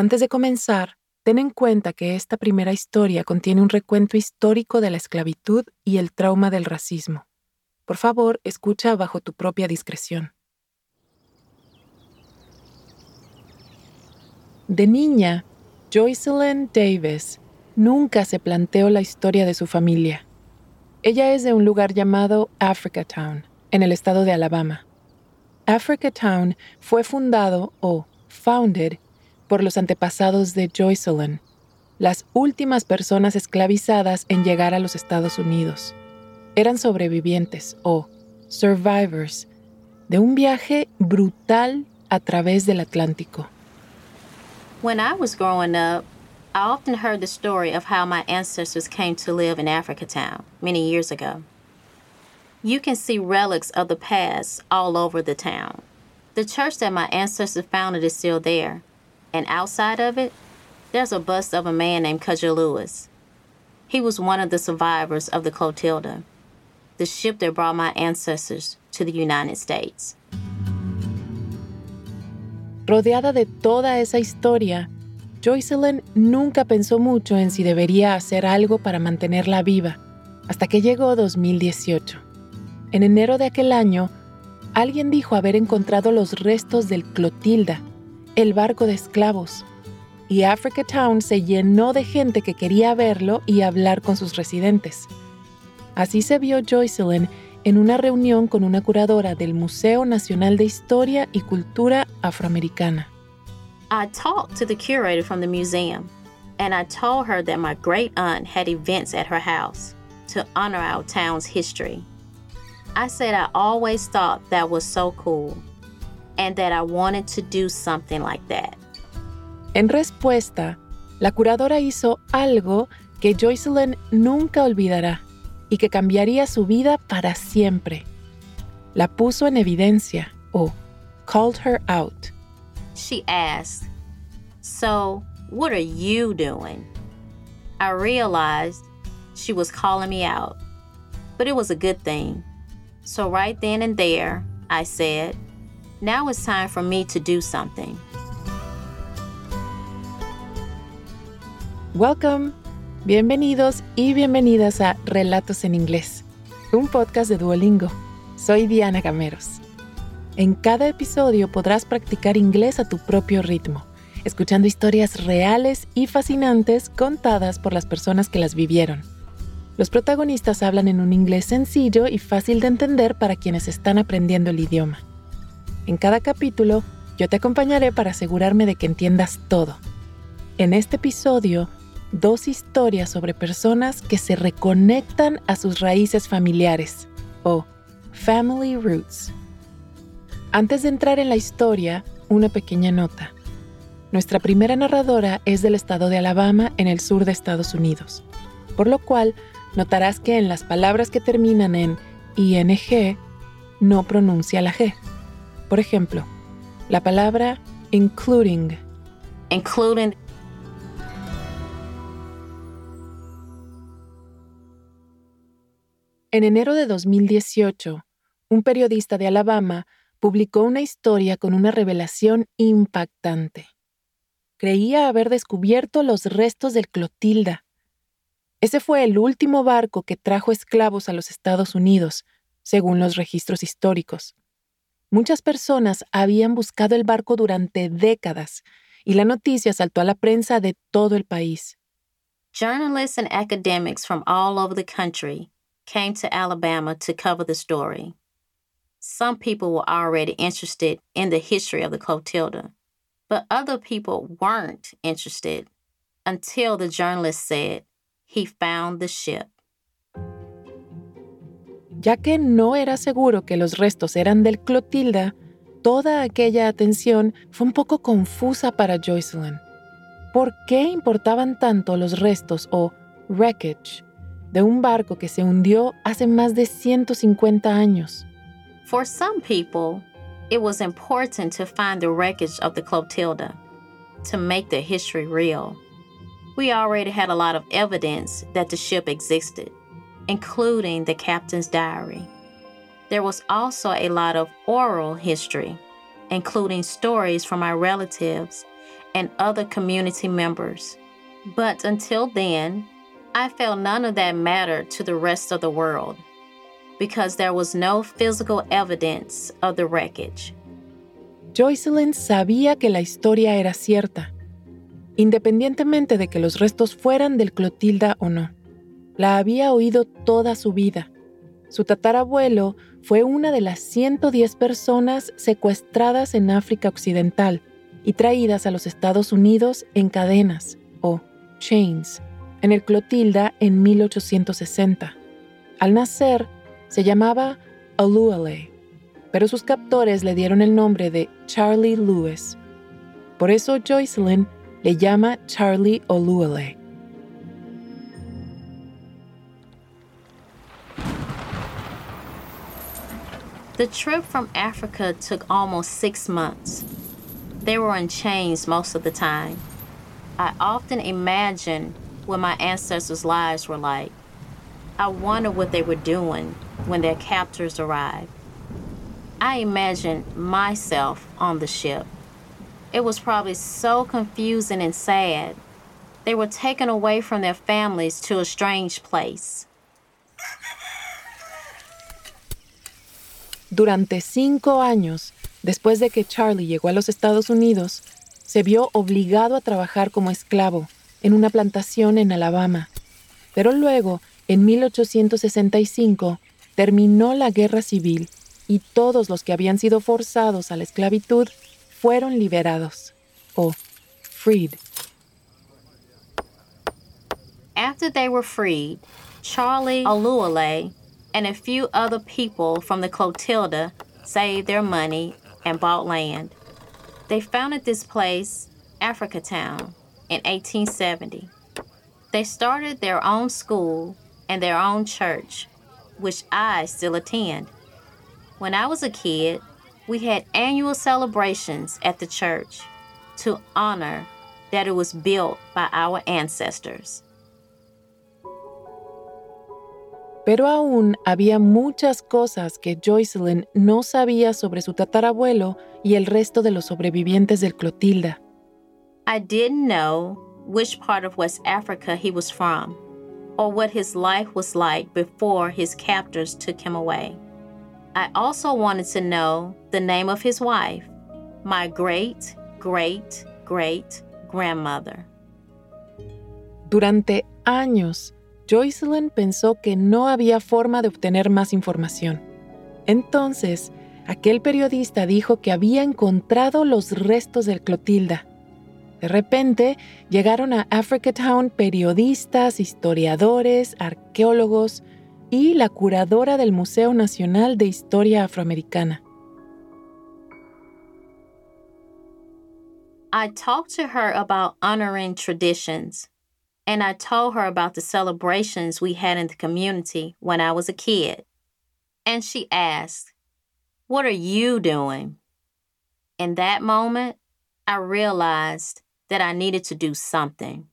Antes de comenzar, ten en cuenta que esta primera historia contiene un recuento histórico de la esclavitud y el trauma del racismo. Por favor, escucha bajo tu propia discreción. De niña, Joycelyn Davis nunca se planteó la historia de su familia. Ella es de un lugar llamado Africa Town, en el estado de Alabama. Africa Town fue fundado o founded por los antepasados de Joycelyn, las últimas personas esclavizadas en llegar a los Estados Unidos. Eran sobrevivientes o survivors de un viaje brutal a través del Atlántico. When I was growing up, I often heard the story of how my ancestors came to live in Africa Town many years ago. You can see relics of the past all over the town. The church that my ancestors founded is still there, and outside of it, there's a bust of a man named Cudger Lewis. He was one of the survivors of the Clotilda, the ship that brought my ancestors to the United States. Rodeada de toda esa historia, Joycelyn nunca pensó mucho en si debería hacer algo para mantenerla viva, hasta que llegó 2018. En enero de aquel año, alguien dijo haber encontrado los restos del Clotilda, el barco de esclavos, y Africa Town se llenó de gente que quería verlo y hablar con sus residentes. Así se vio Joycelyn en una reunión con una curadora del Museo Nacional de Historia y Cultura Afroamericana. I talked to the curator from the museum, and I told her that my great aunt had events at her house to honor our town's history. I said I always thought that was so cool and that I wanted to do something like that. En respuesta, la curadora hizo algo que Joycelyn nunca olvidará y que cambiaría su vida para siempre. La puso en evidencia o called her out. She asked, So, what are you doing? I realized she was calling me out, but it was a good thing so, right then and there, I said, Now it's time for me to do something. Welcome. Bienvenidos y bienvenidas a Relatos en Inglés, un podcast de Duolingo. Soy Diana Cameros. En cada episodio podrás practicar inglés a tu propio ritmo, escuchando historias reales y fascinantes contadas por las personas que las vivieron. Los protagonistas hablan en un inglés sencillo y fácil de entender para quienes están aprendiendo el idioma. En cada capítulo, yo te acompañaré para asegurarme de que entiendas todo. En este episodio, dos historias sobre personas que se reconectan a sus raíces familiares, o Family Roots. Antes de entrar en la historia, una pequeña nota. Nuestra primera narradora es del estado de Alabama, en el sur de Estados Unidos, por lo cual notarás que en las palabras que terminan en ing no pronuncia la G. Por ejemplo, la palabra including. Including. En enero de 2018, un periodista de Alabama publicó una historia con una revelación impactante. Creía haber descubierto los restos del Clotilda, ese fue el último barco que trajo esclavos a los Estados Unidos, según los registros históricos. Muchas personas habían buscado el barco durante décadas y la noticia saltó a la prensa de todo el país. Journalists and academics from all over the country came to Alabama to cover the story. Some people were already interested in the history of the Clotilda, but other people weren't interested until the journalist said, he found the ship. Ya que no era seguro que los restos eran del Clotilda, toda aquella atención fue un poco confusa para Joycelyn. ¿Por qué importaban tanto los restos o wreckage de un barco que se hundió hace más de 150 años? For some people, it was important to find the wreckage of the Clotilda to make the history real. we already had a lot of evidence that the ship existed, including the captain's diary. There was also a lot of oral history, including stories from our relatives and other community members. But until then, I felt none of that mattered to the rest of the world because there was no physical evidence of the wreckage. Joycelyn sabía que la historia era cierta, independientemente de que los restos fueran del Clotilda o no. La había oído toda su vida. Su tatarabuelo fue una de las 110 personas secuestradas en África Occidental y traídas a los Estados Unidos en cadenas o chains en el Clotilda en 1860. Al nacer, se llamaba Oluwale, pero sus captores le dieron el nombre de Charlie Lewis. Por eso Joycelyn le llama Charlie Oluwale. The trip from Africa took almost six months. They were in chains most of the time. I often imagine what my ancestors' lives were like. I wonder what they were doing when their captors arrived. I imagine myself on the ship. It was probably so confusing and sad. They were taken away from their families to a strange place. Durante cinco años, después de que Charlie llegó a los Estados Unidos, se vio obligado a trabajar como esclavo en una plantación en Alabama. Pero luego, en 1865, terminó la guerra civil y todos los que habían sido forzados a la esclavitud fueron liberados o freed. After they were freed, Charlie Oluwale and a few other people from the Clotilda saved their money and bought land. They founded this place, Africa Town, in 1870. They started their own school and their own church, which I still attend. When I was a kid, we had annual celebrations at the church to honor that it was built by our ancestors. Pero aún había muchas cosas que Joycelyn no sabía sobre su tatarabuelo y el resto de los sobrevivientes del Clotilda. I didn't know which part of West Africa he was from or what his life was like before his captors took him away. I also wanted to know the name of his wife, my great, great, great grandmother. Durante años, Joycelyn pensó que no había forma de obtener más información. Entonces, aquel periodista dijo que había encontrado los restos del Clotilda. De repente, llegaron a Africa Town periodistas, historiadores, arqueólogos y la curadora del Museo Nacional de Historia Afroamericana. I talked to her about honoring traditions. And I told her about the celebrations we had in the community when I was a kid. And she asked, What are you doing? In that moment, I realized that I needed to do something.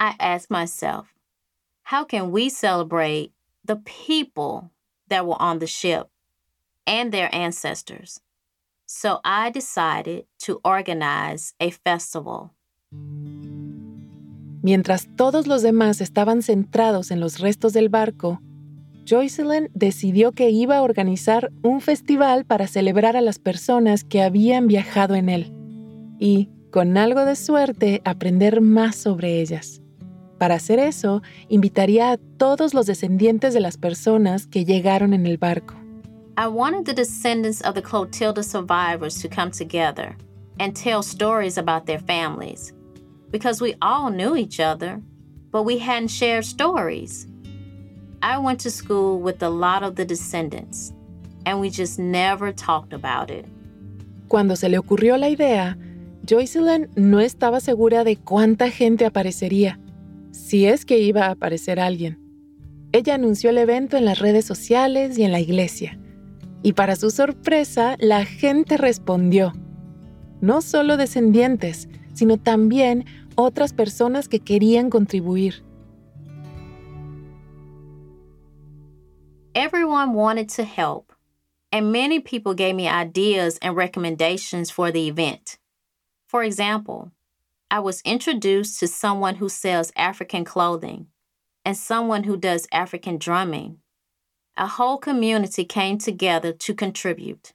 I asked myself, How can we celebrate the people that were on the ship and their ancestors? So I decided to organize a festival. Mientras todos los demás estaban centrados en los restos del barco, Joycelyn decidió que iba a organizar un festival para celebrar a las personas que habían viajado en él y, con algo de suerte, aprender más sobre ellas. Para hacer eso, invitaría a todos los descendientes de las personas que llegaron en el barco. I wanted the descendants of the Clotilda survivors to come together and tell stories about their families because we all knew each other, but we hadn't shared stories. I went to school with a lot of the descendants, and we just never talked about it. Cuando se le ocurrió la idea, Joycelyn no estaba segura de cuánta gente aparecería, si es que iba a aparecer alguien. Ella anunció el evento en las redes sociales y en la iglesia. Y para su sorpresa, la gente respondió. No solo descendientes, sino también otras personas que querían contribuir. Everyone wanted to help, and many people gave me ideas and recommendations for the event. For example, I was introduced to someone who sells African clothing and someone who does African drumming. A whole community came together to contribute.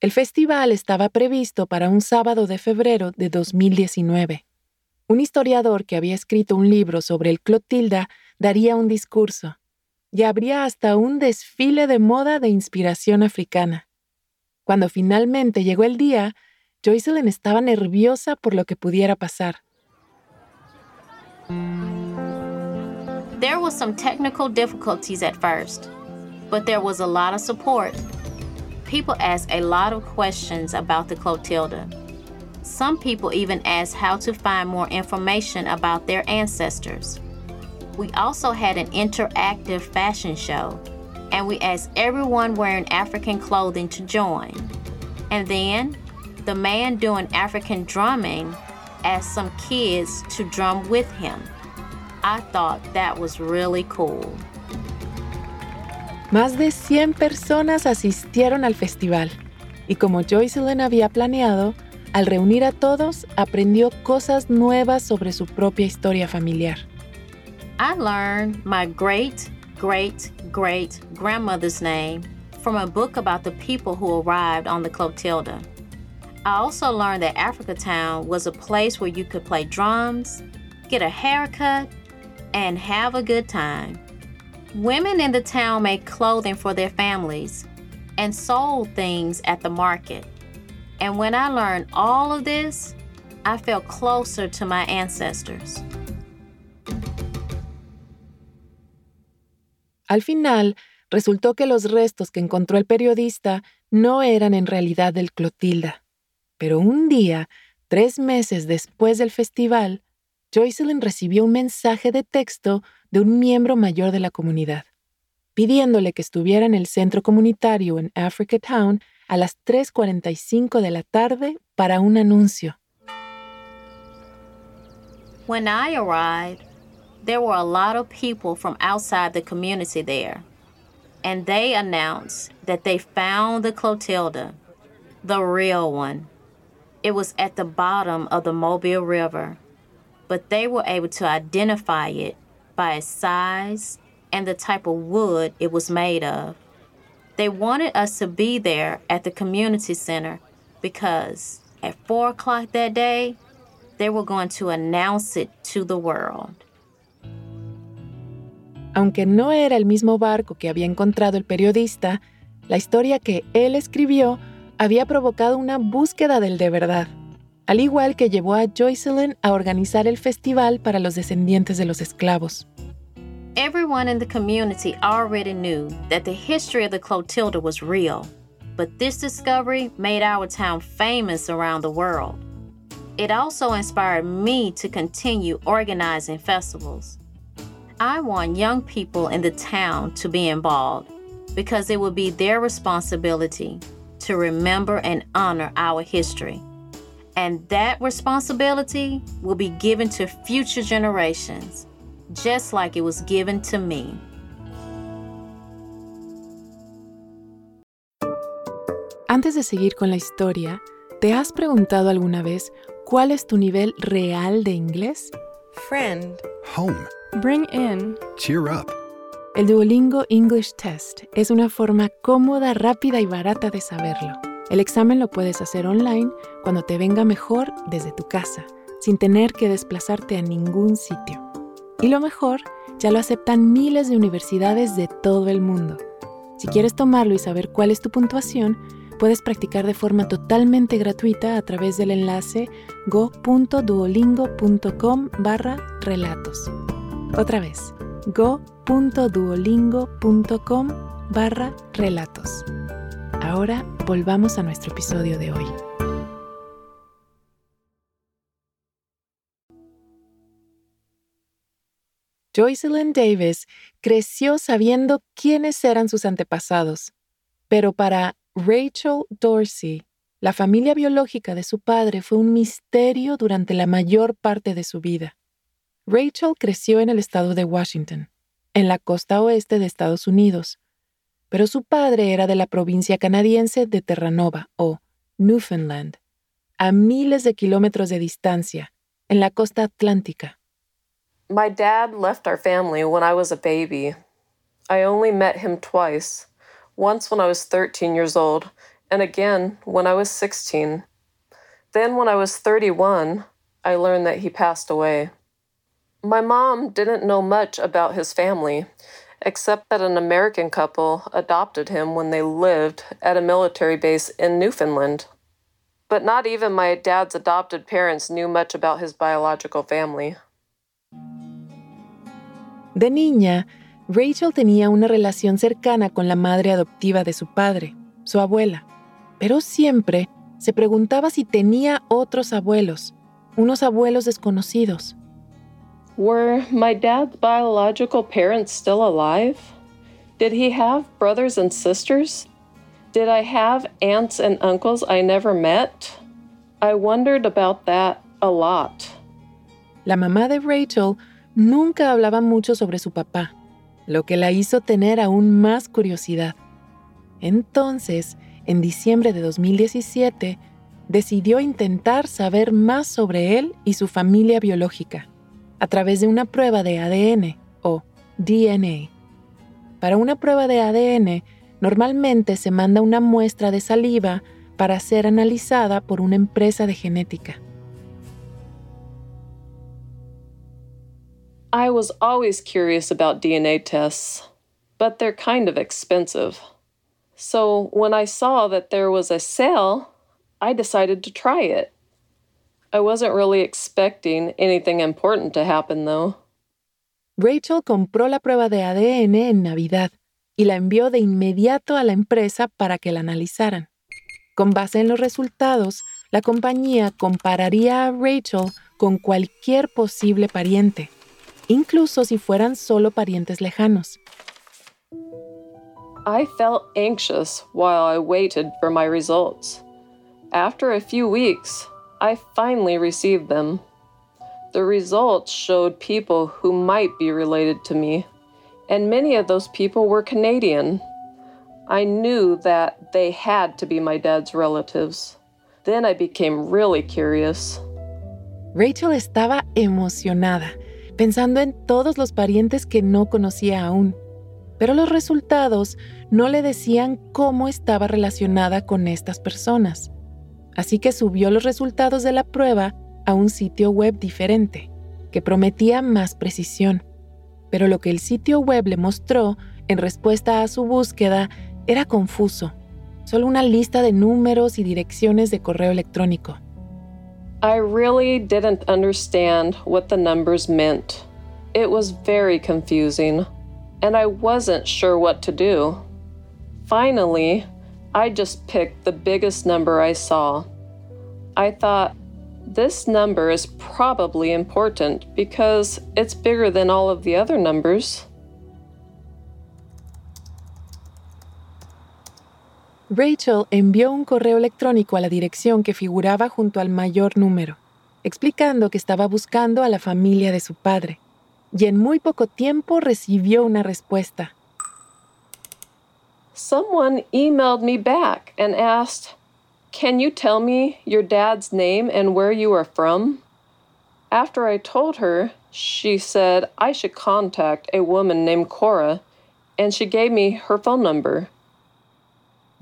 El festival estaba previsto para un sábado de febrero de 2019. Un historiador que había escrito un libro sobre el Clotilda daría un discurso y habría hasta un desfile de moda de inspiración africana. Cuando finalmente llegó el día, Joycelyn estaba nerviosa por lo que pudiera pasar. There was some technical difficulties at first, but there was a lot of support. People asked a lot of questions about the Clotilda. Some people even asked how to find more information about their ancestors. We also had an interactive fashion show, and we asked everyone wearing African clothing to join. And then the man doing African drumming asked some kids to drum with him. I thought that was really cool. Más de 100 personas asistieron al festival y como Joycelyn había planeado, al reunir a todos aprendió cosas nuevas sobre su propia historia familiar. I learned my great, great, great grandmother's name from a book about the people who arrived on the Clotilda. I also learned that Africa Town was a place where you could play drums, get a haircut, and have a good time. Women in the town made clothing for their families and sold things at the market. And when I learned all of this, I felt closer to my ancestors. Al final, resultó que los restos que encontró el periodista no eran en realidad del Clotilda. Pero un día, tres meses después del festival, Joycelyn recibió un mensaje de texto de un miembro mayor de la comunidad, pidiéndole que estuviera en el centro comunitario en Africa Town a las 3.45 de la tarde para un anuncio. When I arrived, there were a lot of people from outside the community there, and they announced that they found the Clotilda, the real one. It was at the bottom of the Mobile River, but they were able to identify it by its size and the type of wood it was made of. They wanted us to be there at the community center because at 4 o'clock that day, they were going to announce it to the world. Aunque no era el mismo barco que había encontrado el periodista, la historia que él escribió había provocado una búsqueda del de verdad, al igual que llevó a Joycelyn a organizar el festival para los descendientes de los esclavos. Everyone in the community already knew that the history of the Clotilda was real, but this discovery made our town famous around the world. It also inspired me to continue organizing festivals. I want young people in the town to be involved because it will be their responsibility to remember and honor our history. And that responsibility will be given to future generations, just like it was given to me. Antes de seguir con la historia, ¿te has preguntado alguna vez cuál es tu nivel real de inglés? Friend. Home. Bring in. Cheer up. El Duolingo English Test es una forma cómoda, rápida y barata de saberlo. El examen lo puedes hacer online cuando te venga mejor desde tu casa, sin tener que desplazarte a ningún sitio. Y lo mejor, ya lo aceptan miles de universidades de todo el mundo. Si quieres tomarlo y saber cuál es tu puntuación, puedes practicar de forma totalmente gratuita a través del enlace go.duolingo.com barra relatos. Otra vez, go.duolingo.com barra relatos. Ahora volvamos a nuestro episodio de hoy. Joycelyn Davis creció sabiendo quiénes eran sus antepasados, pero para Rachel Dorsey, la familia biológica de su padre fue un misterio durante la mayor parte de su vida. Rachel creció en el estado de Washington, en la costa oeste de Estados Unidos, pero su padre era de la provincia canadiense de Terranova o Newfoundland, a miles de kilómetros de distancia, en la costa atlántica. My dad left our family when I was a baby. I only met him twice once when I was 13 years old, and again when I was 16. Then, when I was 31, I learned that he passed away. My mom didn't know much about his family, except that an American couple adopted him when they lived at a military base in Newfoundland. But not even my dad's adopted parents knew much about his biological family. De niña, Rachel tenía una relación cercana con la madre adoptiva de su padre, su abuela, pero siempre se preguntaba si tenía otros abuelos, unos abuelos desconocidos. Were my dad's biological parents still alive? Did he have brothers and sisters? Did I have aunts and uncles I never met? I wondered about that a lot. La mamá de Rachel nunca hablaba mucho sobre su papá, lo que la hizo tener aún más curiosidad. Entonces, en diciembre de 2017, decidió intentar saber más sobre él y su familia biológica a través de una prueba de ADN o DNA. Para una prueba de ADN, normalmente se manda una muestra de saliva para ser analizada por una empresa de genética. I was always curious about DNA tests, but they're kind of expensive. So when I saw that there was a sale, I decided to try it. I wasn't really expecting anything important to happen, though. Rachel compró la prueba de ADN en Navidad y la envió de inmediato a la empresa para que la analizaran. Con base en los resultados, la compañía compararía a Rachel con cualquier posible pariente, incluso si fueran solo parientes lejanos. I felt anxious while I waited for my results. After a few weeks, I finally received them. The results showed people who might be related to me, and many of those people were Canadian. I knew that they had to be my dad's relatives. Then I became really curious. Rachel estaba emocionada, pensando en todos los parientes que no conocía aún, pero los resultados no le decían cómo estaba relacionada con estas personas. Así que subió los resultados de la prueba a un sitio web diferente, que prometía más precisión. Pero lo que el sitio web le mostró en respuesta a su búsqueda era confuso, solo una lista de números y direcciones de correo electrónico. I really didn't understand what the numbers meant. It was very confusing, and I wasn't sure what to do. Finally, I just picked the biggest number I saw. I thought, this number is probably important because it's bigger than all of the other numbers. Rachel envió un correo electrónico a la dirección que figuraba junto al mayor número, explicando que estaba buscando a la familia de su padre, y en muy poco tiempo recibió una respuesta. Someone emailed me back and asked, Can you tell me your dad's name and where you are from? After I told her, she said I should contact a woman named Cora, and she gave me her phone number.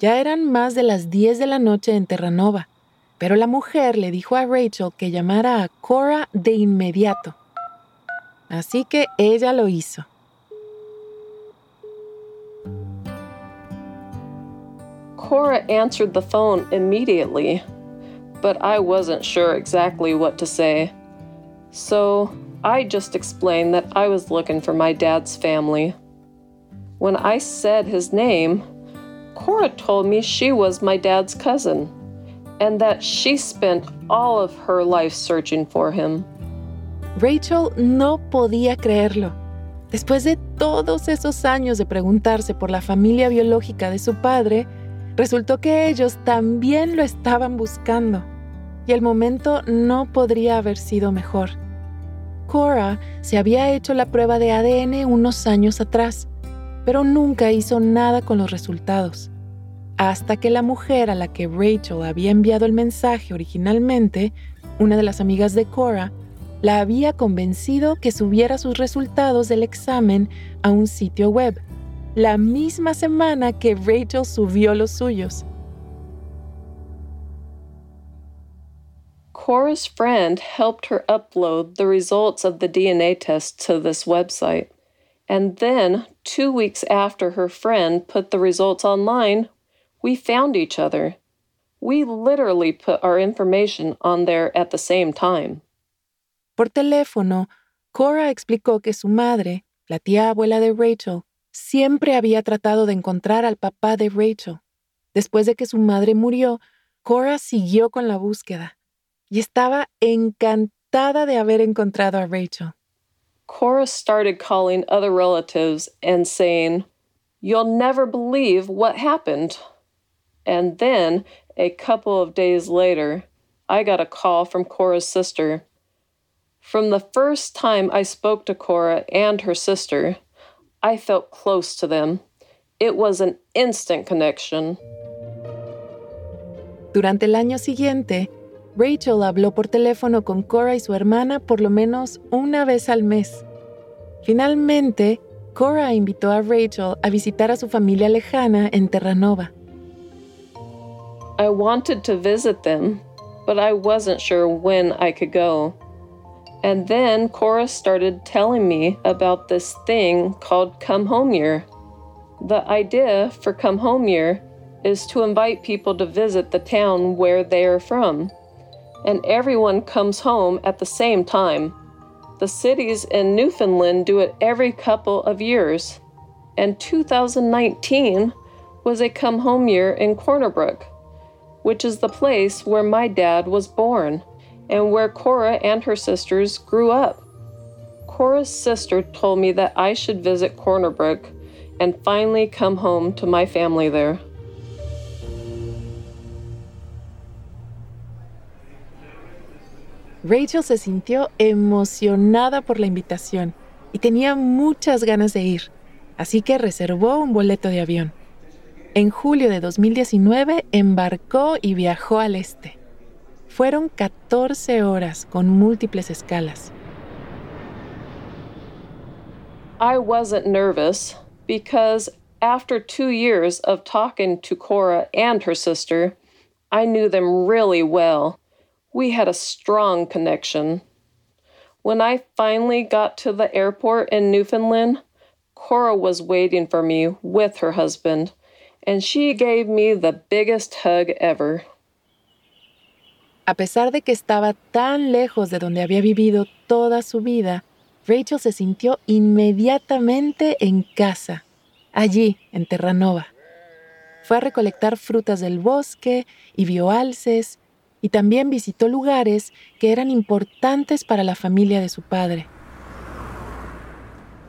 Ya eran más de las 10 de la noche en Terranova, pero la mujer le dijo a Rachel que llamara a Cora de inmediato. Así que ella lo hizo. Cora answered the phone immediately, but I wasn't sure exactly what to say. So I just explained that I was looking for my dad's family. When I said his name, Cora told me she was my dad's cousin and that she spent all of her life searching for him. Rachel no podía creerlo. Después de todos esos años de preguntarse por la familia biológica de su padre, resultó que ellos también lo estaban buscando. Y el momento no podría haber sido mejor. Cora se había hecho la prueba de ADN unos años atrás, pero nunca hizo nada con los resultados. Hasta que la mujer a la que Rachel había enviado el mensaje originalmente, una de las amigas de Cora, la había convencido que subiera sus resultados del examen a un sitio web, la misma semana que Rachel subió los suyos. Cora's friend helped her upload the results of the DNA test to this website. And then, two weeks after her friend put the results online, we found each other. We literally put our information on there at the same time. Por teléfono, Cora explicó que su madre, la tía abuela de Rachel, siempre había tratado de encontrar al papá de Rachel. Después de que su madre murió, Cora siguió con la búsqueda y estaba encantada de haber encontrado a Rachel. Cora started calling other relatives and saying, You'll never believe what happened. And then, a couple of days later, I got a call from Cora's sister. From the first time I spoke to Cora and her sister, I felt close to them. It was an instant connection. Durante el año siguiente, Rachel habló por teléfono con Cora y su hermana por lo menos una vez al mes. Finalmente, Cora invitó a Rachel a visitar a su familia lejana en Terranova. I wanted to visit them, but I wasn't sure when I could go. And then Cora started telling me about this thing called Come Home Year. The idea for Come Home Year is to invite people to visit the town where they are from and everyone comes home at the same time. The cities in Newfoundland do it every couple of years, and 2019 was a come home year in Cornerbrook, which is the place where my dad was born and where Cora and her sisters grew up. Cora's sister told me that I should visit Cornerbrook and finally come home to my family there. Rachel se sintió emocionada por la invitación y tenía muchas ganas de ir, así que reservó un boleto de avión. En julio de 2019 embarcó y viajó al este. Fueron 14 horas con múltiples escalas. I wasn't nervous because after two years of talking to Cora and her sister, I knew them really well we had a strong connection. When I finally got to the airport in Newfoundland, Cora was waiting for me with her husband, and she gave me the biggest hug ever. A pesar de que estaba tan lejos de donde había vivido toda su vida, Rachel se sintió inmediatamente en casa, allí, en Terranova. Fue a recolectar frutas del bosque y vio alces y también visitó lugares que eran importantes para la familia de su padre.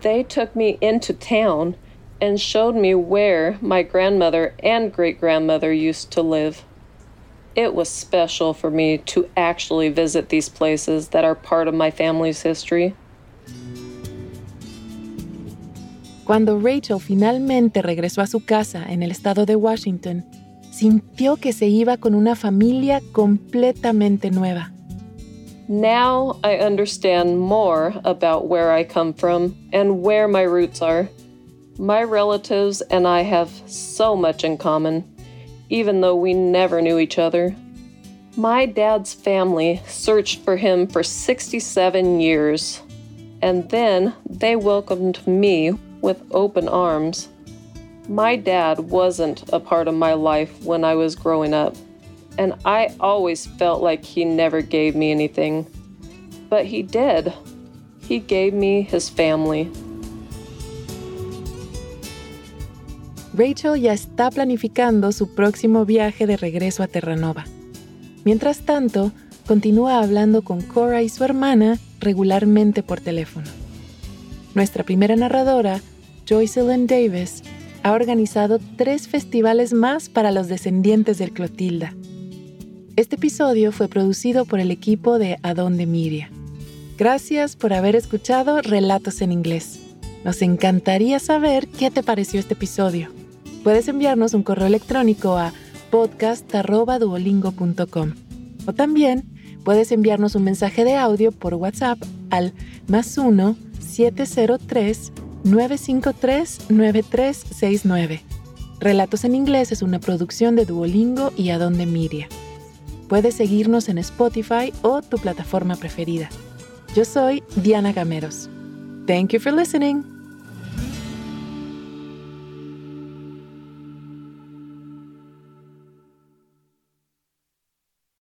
They took me into town and showed me where my grandmother and great grandmother used to live. It was special for me to actually visit these places that are part of my family's history. Cuando Rachel finalmente regresó a su casa en el estado de Washington, sintió que se iba con una familia completamente nueva. Now I understand more about where I come from and where my roots are. My relatives and I have so much in common, even though we never knew each other. My dad's family searched for him for 67 years, and then they welcomed me with open arms. My dad wasn't a part of my life when I was growing up, and I always felt like he never gave me anything. But he did. He gave me his family. Rachel ya está planificando su próximo viaje de regreso a Terranova. Mientras tanto, continúa hablando con Cora y su hermana regularmente por teléfono. Nuestra primera narradora, Joycelyn Davis, ha organizado tres festivales más para los descendientes del Clotilda. Este episodio fue producido por el equipo de Adonde Miria. Gracias por haber escuchado Relatos en Inglés. Nos encantaría saber qué te pareció este episodio. Puedes enviarnos un correo electrónico a podcast.duolingo.com o también Puedes enviarnos un mensaje de audio por WhatsApp al más 1-703-953-9369. Relatos en inglés es una producción de Duolingo y Adonde Miria. Puedes seguirnos en Spotify o tu plataforma preferida. Yo soy Diana Gameros. Thank you for listening.